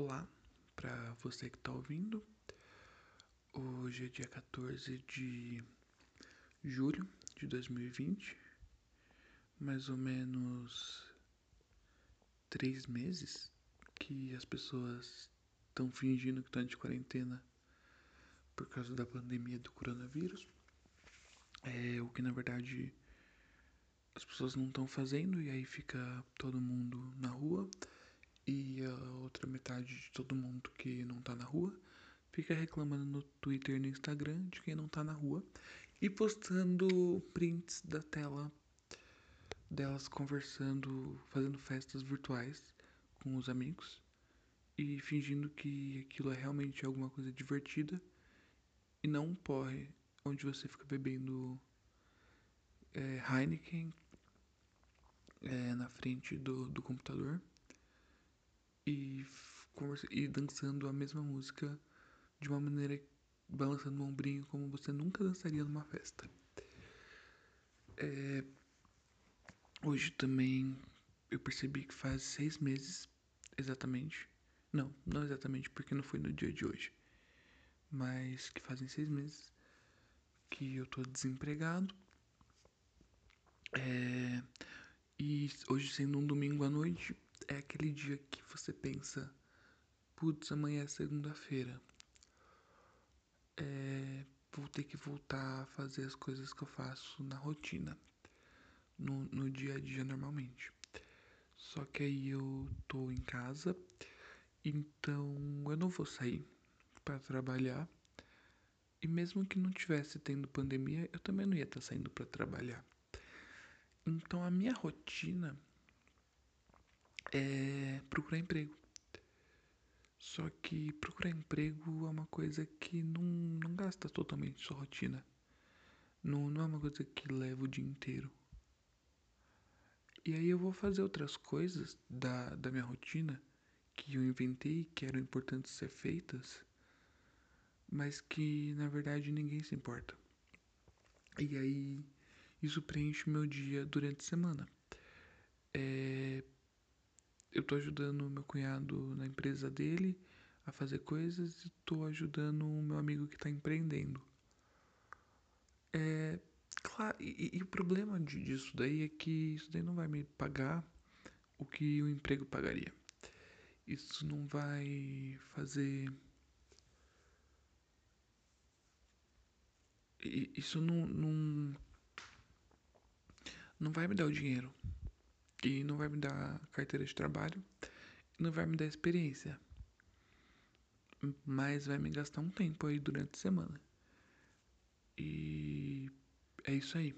Olá para você que está ouvindo. Hoje é dia 14 de julho de 2020, mais ou menos três meses que as pessoas estão fingindo que estão de quarentena por causa da pandemia do coronavírus. É o que na verdade as pessoas não estão fazendo e aí fica todo mundo na rua e a outra metade de todo mundo que não tá na rua fica reclamando no Twitter e no Instagram de quem não tá na rua e postando prints da tela delas conversando, fazendo festas virtuais com os amigos e fingindo que aquilo é realmente alguma coisa divertida e não um porre onde você fica bebendo é, Heineken é, na frente do, do computador e, e dançando a mesma música de uma maneira balançando o ombrinho como você nunca dançaria numa festa. É, hoje também eu percebi que faz seis meses exatamente. Não, não exatamente porque não foi no dia de hoje. Mas que fazem seis meses que eu tô desempregado. É, e hoje sendo um domingo à noite, é aquele dia que você pensa, putz, amanhã é segunda-feira. É, vou ter que voltar a fazer as coisas que eu faço na rotina, no, no dia a dia normalmente. Só que aí eu tô em casa, então eu não vou sair para trabalhar. E mesmo que não tivesse tendo pandemia, eu também não ia estar tá saindo para trabalhar. Então a minha rotina é procurar emprego. Só que procurar emprego é uma coisa que não, não gasta totalmente sua rotina. Não, não é uma coisa que leva o dia inteiro. E aí eu vou fazer outras coisas da, da minha rotina que eu inventei, que eram importantes ser feitas, mas que na verdade ninguém se importa. E aí isso preenche meu dia durante a semana. É, eu tô ajudando meu cunhado na empresa dele a fazer coisas e tô ajudando o meu amigo que tá empreendendo. É, claro, e, e o problema de, disso daí é que isso daí não vai me pagar o que o emprego pagaria. Isso não vai fazer. Isso não, não, não vai me dar o dinheiro e não vai me dar carteira de trabalho, não vai me dar experiência, mas vai me gastar um tempo aí durante a semana. E é isso aí.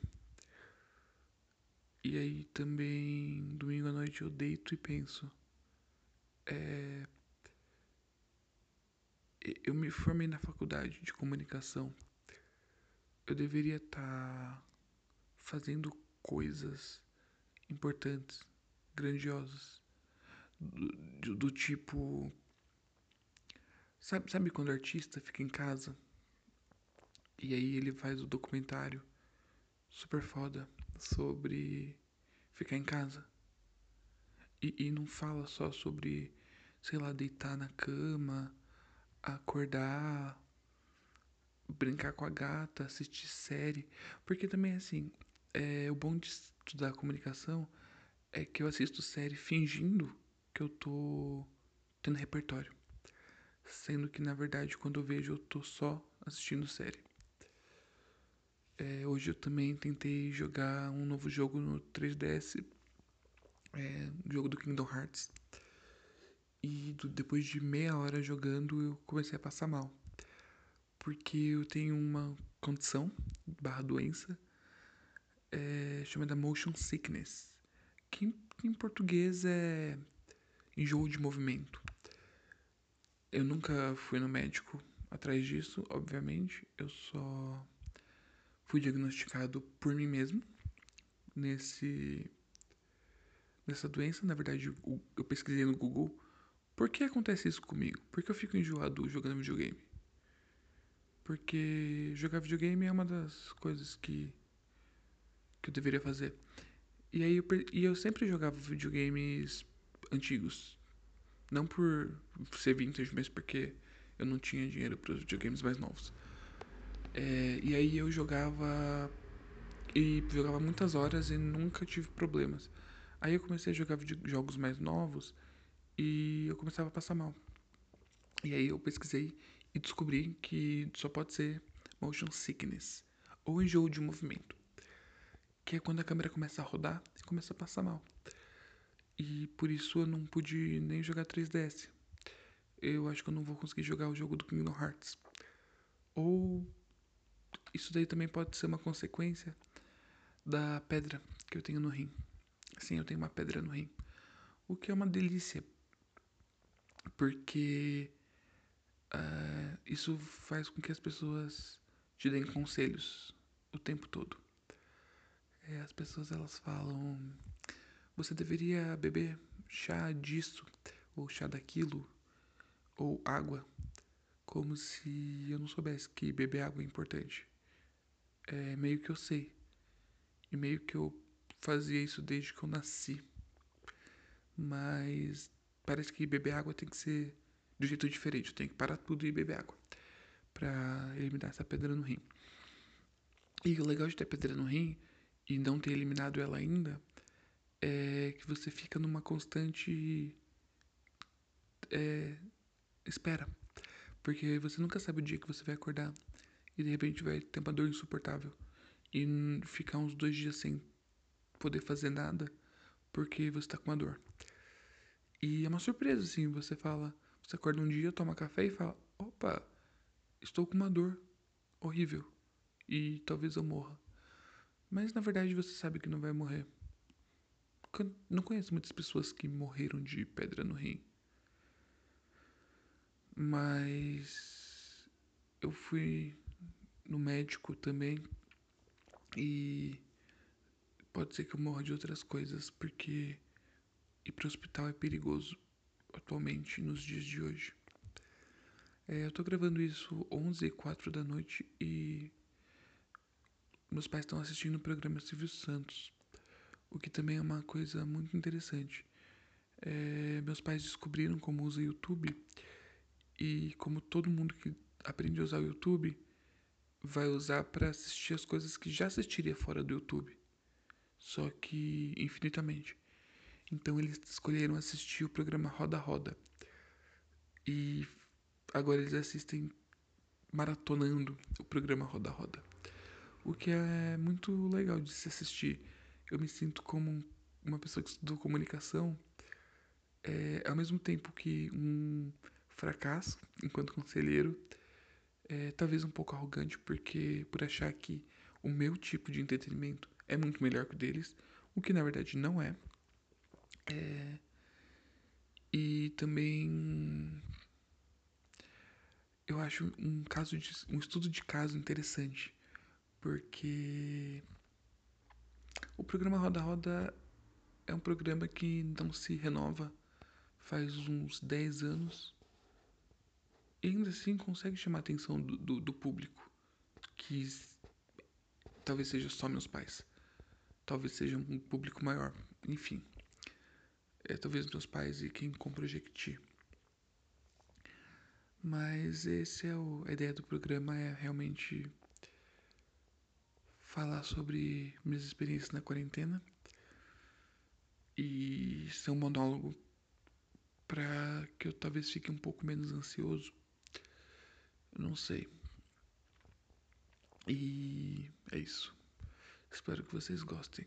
E aí também, domingo à noite eu deito e penso. É... Eu me formei na faculdade de comunicação. Eu deveria estar tá fazendo coisas importantes, grandiosas, do, do tipo. Sabe, sabe quando o artista fica em casa e aí ele faz o documentário super foda sobre ficar em casa? E, e não fala só sobre, sei lá, deitar na cama, acordar, brincar com a gata, assistir série. Porque também, assim, é, o bom de estudar comunicação é que eu assisto série fingindo que eu tô tendo repertório. Sendo que, na verdade, quando eu vejo, eu tô só assistindo série. É, hoje eu também tentei jogar um novo jogo no 3DS, é, jogo do Kingdom Hearts. E do, depois de meia hora jogando, eu comecei a passar mal. Porque eu tenho uma condição, barra doença, é, chamada motion sickness, que em, português é enjoo de movimento. Eu nunca fui no médico atrás disso, obviamente. Eu só fui diagnosticado por mim mesmo nesse nessa doença. Na verdade, eu pesquisei no Google por que acontece isso comigo? Por que eu fico enjoado jogando videogame? Porque jogar videogame é uma das coisas que que eu deveria fazer. E aí eu, e eu sempre jogava videogames antigos. Não por ser vintage, mas porque eu não tinha dinheiro para os videogames mais novos. É, e aí eu jogava e jogava muitas horas e nunca tive problemas. Aí eu comecei a jogar jogos mais novos e eu começava a passar mal. E aí eu pesquisei e descobri que só pode ser motion sickness ou enjoo de movimento, que é quando a câmera começa a rodar e começa a passar mal. E por isso eu não pude nem jogar 3DS. Eu acho que eu não vou conseguir jogar o jogo do Kingdom Hearts. Ou isso daí também pode ser uma consequência da pedra que eu tenho no rim. Sim, eu tenho uma pedra no rim. O que é uma delícia. Porque uh, isso faz com que as pessoas te deem conselhos o tempo todo. É, as pessoas elas falam você deveria beber chá disso, ou chá daquilo, ou água, como se eu não soubesse que beber água é importante. É meio que eu sei. E meio que eu fazia isso desde que eu nasci. Mas parece que beber água tem que ser de um jeito diferente. Eu tenho que parar tudo e beber água. Pra eliminar essa pedra no rim. E o legal de ter pedra no rim e não ter eliminado ela ainda é que você fica numa constante é, espera. Porque você nunca sabe o dia que você vai acordar e de repente vai ter uma dor insuportável e ficar uns dois dias sem poder fazer nada porque você tá com uma dor. E é uma surpresa, assim, você fala, você acorda um dia, toma café e fala, opa, estou com uma dor horrível e talvez eu morra. Mas na verdade você sabe que não vai morrer não conheço muitas pessoas que morreram de pedra no rim. Mas eu fui no médico também e pode ser que eu morra de outras coisas porque ir para o hospital é perigoso atualmente nos dias de hoje. É, eu tô gravando isso 11 e 4 da noite e meus pais estão assistindo o programa Silvio Santos o que também é uma coisa muito interessante. É, meus pais descobriram como usa o YouTube e como todo mundo que aprende a usar o YouTube vai usar para assistir as coisas que já assistiria fora do YouTube, só que infinitamente. Então eles escolheram assistir o programa Roda Roda e agora eles assistem maratonando o programa Roda Roda, o que é muito legal de se assistir eu me sinto como uma pessoa que estudou comunicação, é, ao mesmo tempo que um fracasso enquanto conselheiro, é, talvez um pouco arrogante, porque por achar que o meu tipo de entretenimento é muito melhor que o deles, o que na verdade não é. é e também eu acho um caso de um estudo de caso interessante, porque o programa Roda Roda é um programa que não se renova faz uns 10 anos e ainda assim consegue chamar a atenção do, do, do público, que talvez seja só meus pais, talvez seja um público maior, enfim. É, talvez meus pais e quem compra o Jequiti. Mas esse é o, a ideia do programa é realmente falar sobre minhas experiências na quarentena e ser um monólogo para que eu talvez fique um pouco menos ansioso. Eu não sei. E é isso. Espero que vocês gostem.